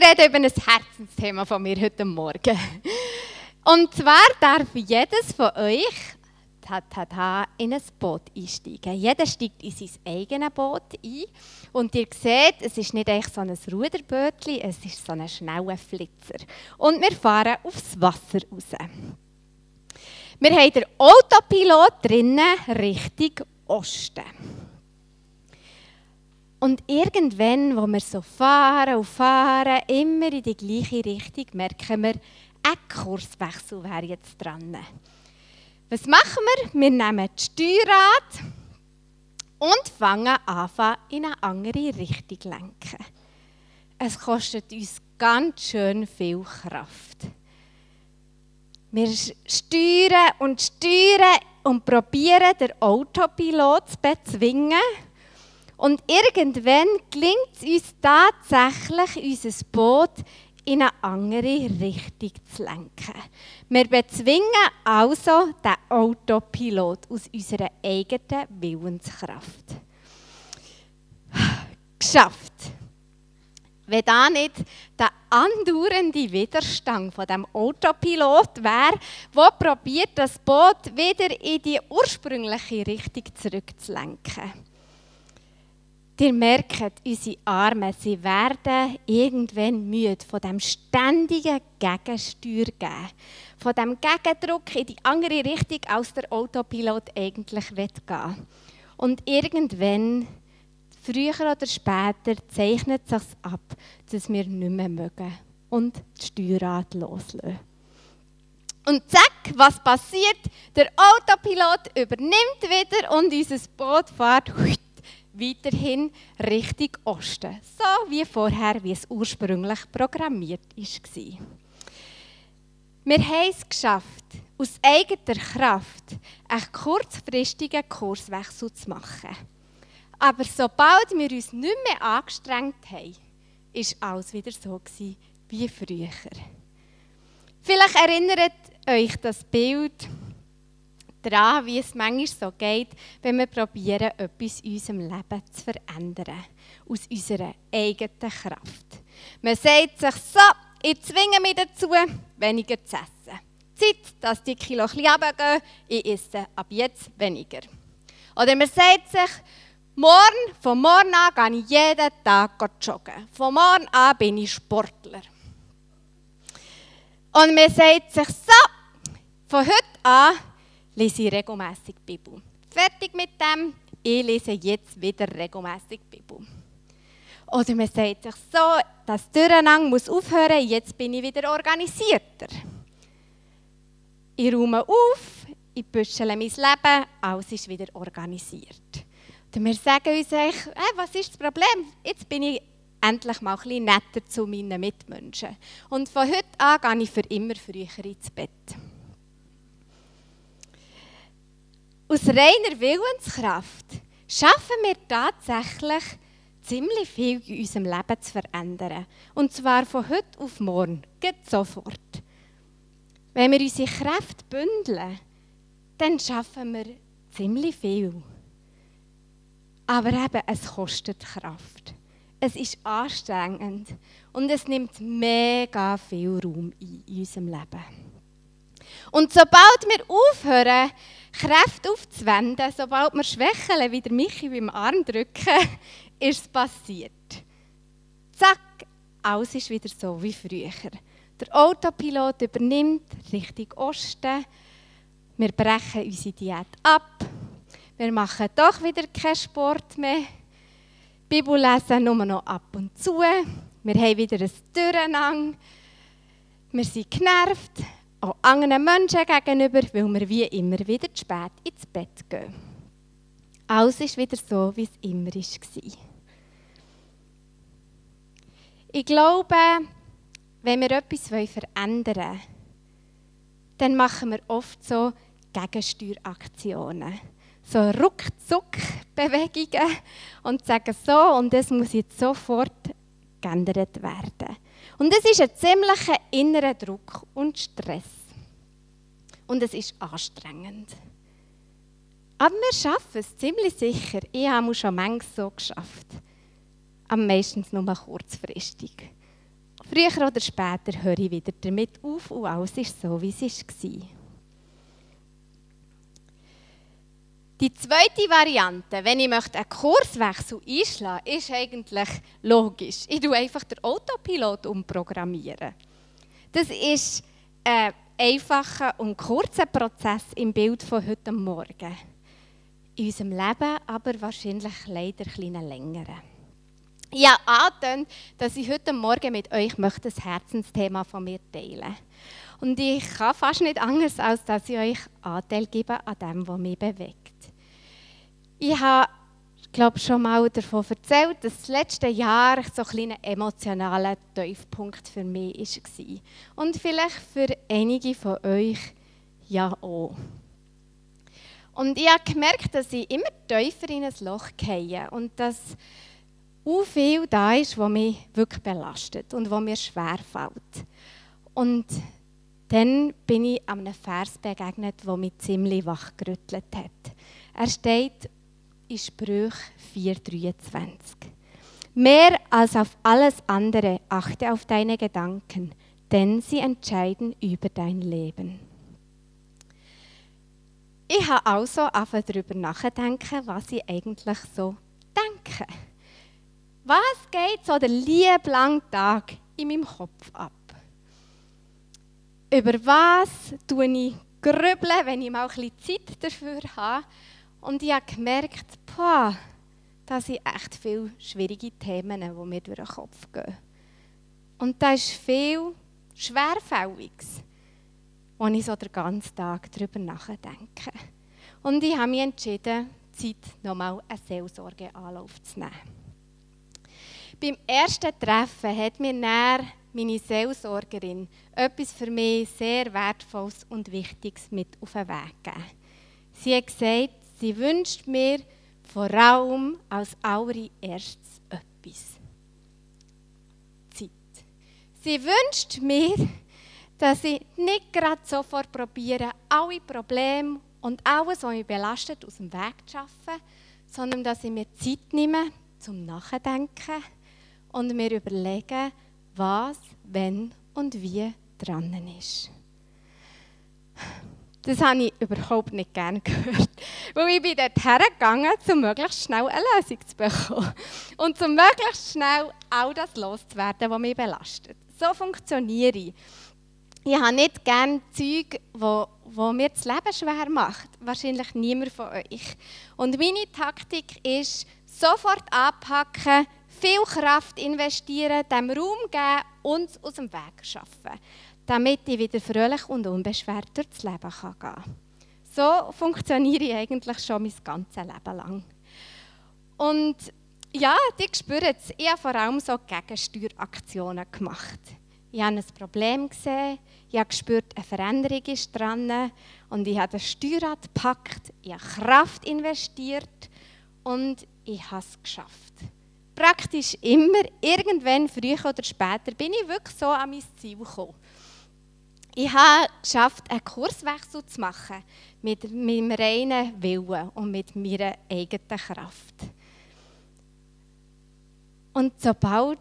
Ich rede über ein Herzensthema von mir heute Morgen. Und zwar darf jedes von euch ta, ta, ta, in ein Boot einsteigen. Jeder steigt in sein eigenes Boot ein. Und ihr seht, es ist nicht echt so ein Ruderbötchen, es ist so ein schneller Flitzer. Und wir fahren aufs Wasser raus. Wir haben den Autopilot drinnen Richtung Osten. Und irgendwann, wo wir so fahren und fahren, immer in die gleiche Richtung, merken wir, ein Kurswechsel wäre jetzt dran. Was machen wir? Wir nehmen das Steuerrad und fangen an, in eine andere Richtung zu lenken. Es kostet uns ganz schön viel Kraft. Wir steuern und steuern und probieren, den Autopilot zu bezwingen. Und irgendwann gelingt es uns tatsächlich, unser Boot in eine andere Richtung zu lenken. Wir bezwingen also den Autopilot aus unserer eigenen Willenskraft. Geschafft. Wenn da nicht der andauernde Widerstand von dem Autopilot wäre, wo probiert das Boot wieder in die ursprüngliche Richtung zurückzulenken. Ihr merkt, unsere Arme, sie werden irgendwann müde von dem ständigen Gegensteuer geben. Von dem Gegendruck in die andere Richtung, als der Autopilot eigentlich gehen will. Und irgendwann, früher oder später, zeichnet es sich ab, dass wir nicht mehr mögen und das Steuerrad loslösen. Und zack, was passiert? Der Autopilot übernimmt wieder und unser Boot fährt weiterhin Richtung Osten. So wie vorher, wie es ursprünglich programmiert war. Wir haben es geschafft, aus eigener Kraft einen kurzfristigen Kurswechsel zu machen. Aber sobald wir uns nicht mehr angestrengt haben, war alles wieder so wie früher. Vielleicht erinnert euch das Bild daran, wie es manchmal so geht, wenn wir probieren, etwas in unserem Leben zu verändern. Aus unserer eigenen Kraft. Man sagt sich so, ich zwinge mich dazu, weniger zu essen. Zeit, dass die Kilo ein bisschen runtergehen, ich esse ab jetzt weniger. Oder man sagt sich, morgen, von morgen an gehe ich jeden Tag joggen. Von morgen an bin ich Sportler. Und man sagt sich so, von heute an lese ich regelmäßig Bibel. Fertig mit dem, ich lese jetzt wieder regelmäßig Bibel. Oder man sagt sich so, das Durcheinander muss aufhören, jetzt bin ich wieder organisierter. Ich räume auf, ich büschele mein Leben, alles ist wieder organisiert. Und wir sagen uns, hey, was ist das Problem? Jetzt bin ich endlich mal ein bisschen netter zu meinen Mitmenschen. Und von heute an gehe ich für immer früher ins Bett. Aus reiner Willenskraft schaffen wir tatsächlich ziemlich viel in unserem Leben zu verändern. Und zwar von heute auf morgen, geht sofort. Wenn wir unsere Kräfte bündeln, dann schaffen wir ziemlich viel. Aber eben, es kostet Kraft. Es ist anstrengend und es nimmt mega viel Raum in unserem Leben. Und sobald wir aufhören, Kräfte aufzuwenden, sobald wir schwächeln, wie der Michi beim Arm drücken, ist es passiert. Zack, alles ist wieder so wie früher. Der Autopilot übernimmt Richtung Osten. Wir brechen unsere Diät ab. Wir machen doch wieder keinen Sport mehr. Bibel lesen nur noch ab und zu. Wir haben wieder ein Durcheinander. Wir sind genervt auch anderen Menschen gegenüber, weil wir wie immer wieder zu spät ins Bett gehen. Alles ist wieder so, wie es immer war. Ich glaube, wenn wir etwas verändern wollen, dann machen wir oft so Gegensteueraktionen. So Ruckzuck-Bewegungen und sagen so, und es muss jetzt sofort geändert werden. Und es ist ein ziemlicher innerer Druck und Stress. Und es ist anstrengend. Aber wir schaffen es ziemlich sicher. Ich habe es schon manchmal so geschafft. Am meisten nur kurzfristig. Früher oder später höre ich wieder damit auf und alles ist so, wie es war. Die zweite Variante, wenn ich möchte einen Kurswechsel einschlagen möchte, ist eigentlich logisch. Ich tue einfach den Autopilot umprogrammieren. Das ist ein einfacher und kurzer Prozess im Bild von heute Morgen. In unserem Leben aber wahrscheinlich leider ein längeren. Ich habe angetönt, dass ich heute Morgen mit euch möchte ein Herzensthema von mir teilen möchte. Und ich kann fast nicht anders, als dass ich euch Anteil gebe an dem, was mich bewegt. Ich habe, glaube schon mal davon erzählt, dass das letzte Jahr so ein kleiner emotionaler Tiefpunkt für mich war. Und vielleicht für einige von euch ja auch. Und ich habe gemerkt, dass ich immer tiefer in ein Loch gehe und dass so viel da ist, was mich wirklich belastet und was mir schwer fällt. Und dann bin ich einem Vers begegnet, der mich ziemlich wachgerüttelt hat. Er steht in Sprüch 4,23. Mehr als auf alles andere achte auf deine Gedanken, denn sie entscheiden über dein Leben. Ich habe also angefangen darüber nachzudenken, was ich eigentlich so denke. Was geht so den lieben Tag in meinem Kopf ab? Über was tue ich grübeln, wenn ich mal ein bisschen Zeit dafür habe? Und ich habe gemerkt, boah, da sind echt viele schwierige Themen, die mir durch den Kopf gehen. Und da ist viel Schwerfälliges, wo ich so den ganzen Tag darüber nachdenke. Und ich habe mich entschieden, Zeit nochmal eine Seelsorgeanlauf zu nehmen. Beim ersten Treffen hat mir näher meine Seelsorgerin etwas für mich sehr Wertvolles und Wichtiges mit auf den Weg gegeben. Sie hat gesagt, Sie wünscht mir vor allem als allererstes etwas. Zeit. Sie wünscht mir, dass ich nicht gerade sofort probiere, alle Probleme und alles, was mich belastet, aus dem Weg zu schaffen, sondern dass ich mir Zeit nehme zum Nachdenken und mir überlege, was, wenn und wie dran ist. Das habe ich überhaupt nicht gerne gehört. Weil ich bin dort hergegangen, um möglichst schnell eine Lösung zu bekommen. Und um möglichst schnell all das loszuwerden, was mich belastet. So funktioniere ich. Ich habe nicht gerne Zeug, wo, mir das Leben schwer macht. Wahrscheinlich niemand von euch. Und meine Taktik ist, sofort anpacken, viel Kraft investieren, dem Raum geben und aus dem Weg schaffen damit ich wieder fröhlich und unbeschwert durchs Leben gehen kann. So funktioniere ich eigentlich schon mein ganzes Leben lang. Und ja, die spüren es. Ich habe vor allem so Gegensteueraktionen gemacht. Ich habe ein Problem gesehen, ich habe gespürt, eine Veränderung ist dran und ich habe das Steuerrad gepackt, ich habe Kraft investiert und ich habe es geschafft. Praktisch immer, irgendwann, früher oder später, bin ich wirklich so an mein Ziel gekommen. Ich habe geschafft, einen Kurswechsel zu machen mit meinem reinen Willen und mit meiner eigenen Kraft. Und sobald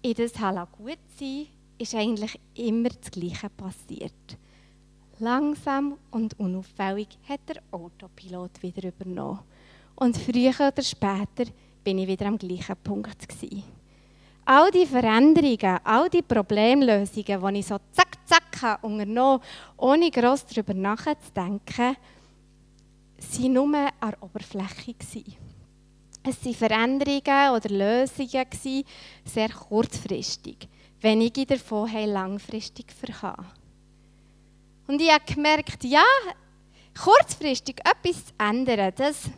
ich das gut sein ist eigentlich immer das Gleiche passiert. Langsam und unauffällig hat der Autopilot wieder übernommen. Und früher oder später bin ich wieder am gleichen Punkt gewesen. All die Veränderungen, all die Problemlösungen, die ich so zack, zack unternommen ohne gross darüber nachzudenken, waren nur an der Oberfläche. Es waren Veränderungen oder Lösungen, sehr kurzfristig. Wenige davon haben langfristig verhauen. Und ich habe gemerkt, ja, kurzfristig etwas zu ändern, das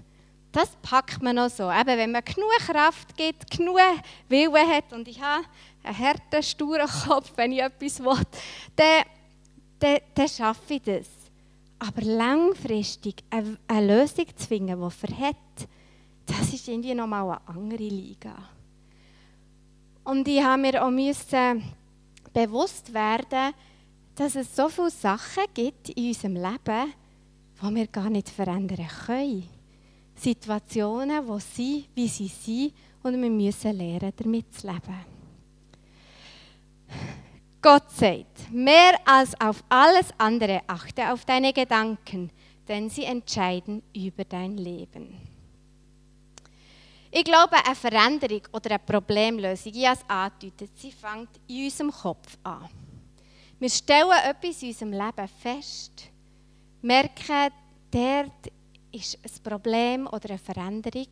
das packt man noch so. Eben, wenn man genug Kraft gibt, genug Willen hat und ich habe einen harten, sturen Kopf, wenn ich etwas will, dann, dann, dann schaffe ich das. Aber langfristig eine, eine Lösung zu finden, die verhält, das ist irgendwie nochmal eine andere Liga. Und ich habe mir auch müssen bewusst werden, dass es so viele Sachen gibt in unserem Leben, die wir gar nicht verändern können. Situationen, die sind, wie sie sind, und wir müssen lernen, damit zu leben. Gott sagt, mehr als auf alles andere achte auf deine Gedanken, denn sie entscheiden über dein Leben. Ich glaube, eine Veränderung oder eine Problemlösung, habe es angedeutet, sie fängt in unserem Kopf an. Wir stellen etwas in unserem Leben fest, merken, dort ist ein Problem oder eine Veränderung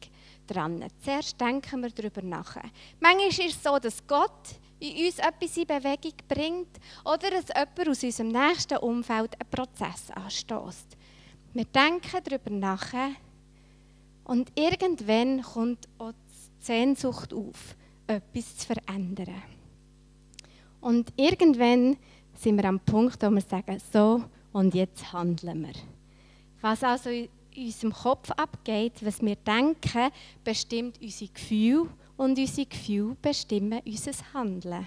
dran. Zuerst denken wir darüber nach. Manchmal ist es so, dass Gott in uns etwas in Bewegung bringt oder dass jemand aus unserem nächsten Umfeld einen Prozess anstößt. Wir denken darüber nach und irgendwann kommt auch die Sehnsucht auf, etwas zu verändern. Und irgendwann sind wir am Punkt, wo wir sagen, so und jetzt handeln wir. Was also in unserem Kopf abgeht, was wir denken, bestimmt unsere Gefühle und unsere Gefühle bestimmen unser Handeln.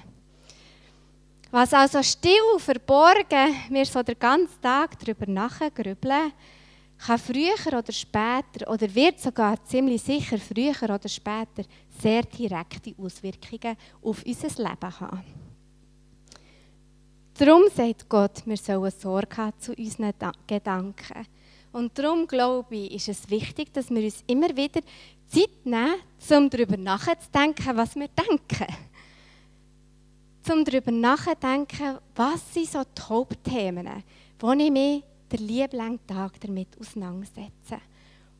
Was also still, verborgen, wir so den ganzen Tag darüber nachgrübeln, kann früher oder später, oder wird sogar ziemlich sicher früher oder später, sehr direkte Auswirkungen auf unser Leben haben. Darum sagt Gott, wir sollen Sorge haben zu unseren Gedanken. Und darum glaube ich, ist es wichtig, dass wir uns immer wieder Zeit nehmen, um darüber nachzudenken, was wir denken. Um darüber nachzudenken, was sind so die Hauptthemen, wo ich mich den lieben Tag damit auseinandersetze.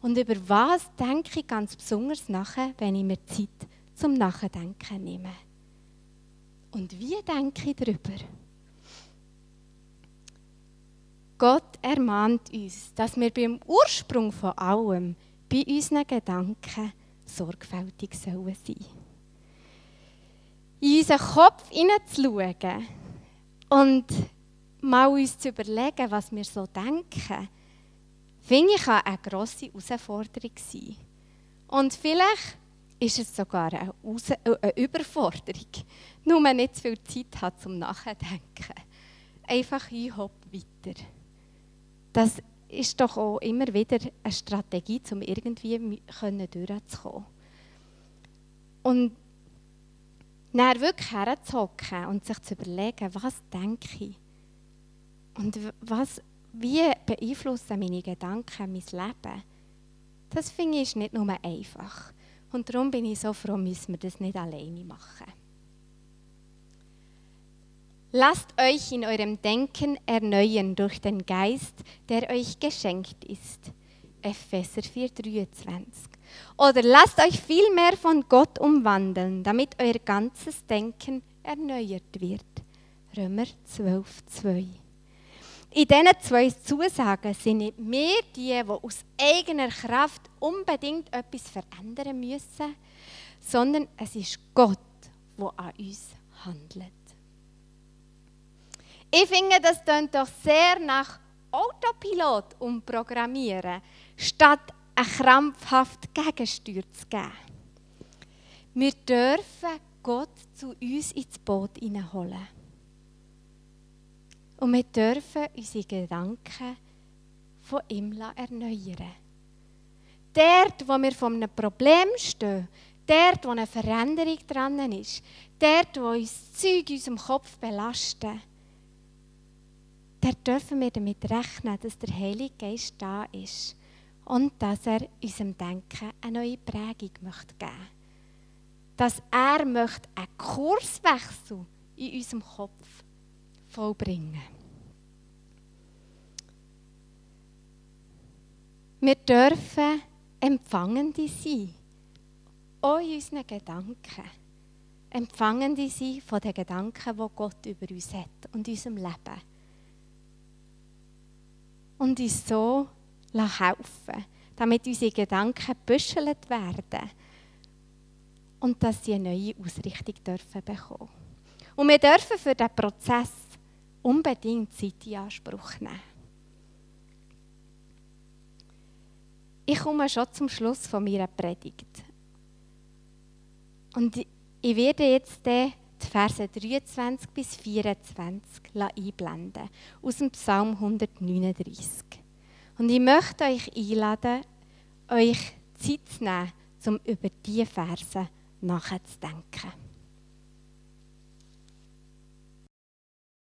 Und über was denke ich ganz besonders nachher, wenn ich mir Zeit zum Nachdenken nehme. Und wie denke ich darüber? Gott ermahnt uns, dass wir beim Ursprung von allem, bei unseren Gedanken, sorgfältig sollen sein. In unseren Kopf hineinzuschauen und mal uns zu überlegen, was wir so denken, finde ich eine grosse Herausforderung sein. Und vielleicht ist es sogar eine, eine Überforderung, nur nicht zu viel Zeit hat zum Nachdenken. Einfach ein Hopp weiter. Das ist doch auch immer wieder eine Strategie, um irgendwie durchzukommen. Und dann wirklich herzuhocken und sich zu überlegen, was denke ich? Und was, wie beeinflussen meine Gedanken mein Leben? Das finde ich nicht nur einfach. Und darum bin ich so froh, müssen wir das nicht alleine machen. Lasst euch in eurem Denken erneuern durch den Geist, der euch geschenkt ist. Epheser 4,23. Oder lasst euch vielmehr von Gott umwandeln, damit euer ganzes Denken erneuert wird. Römer 12,2. In diesen zwei Zusagen sind nicht wir die, die aus eigener Kraft unbedingt etwas verändern müssen, sondern es ist Gott, der an uns handelt. Ich finde, das klingt doch sehr nach Autopilot umprogrammieren, statt eine krampfhaft Gegensteuer zu geben. Wir dürfen Gott zu uns ins Boot hineinholen. Und wir dürfen unsere Gedanken von ihm erneuern. Dort, wo wir vor einem Problem stehen, dort, wo eine Veränderung dran ist, dort, wo uns Zeug in unserem Kopf belasten, dort dürfen wir damit rechnen, dass der Heilige Geist da ist und dass er unserem Denken eine neue Prägung möchte geben möchte. Dass er möchte einen Kurswechsel in unserem Kopf vollbringen. Wir dürfen Empfangende sein, auch in unseren Gedanken. Empfangende sein von den Gedanken, die Gott über uns hat und unserem Leben. Und uns so helfen, damit unsere Gedanken gebüschelt werden und dass sie eine neue Ausrichtung dürfen bekommen. Und wir dürfen für diesen Prozess unbedingt Zeit in Anspruch nehmen. Ich komme schon zum Schluss von meiner Predigt. Und ich werde jetzt die Verse 23 bis 24 einblenden aus dem Psalm 139. Und ich möchte euch einladen, euch Zeit zu nehmen, um über diese Verse nachzudenken.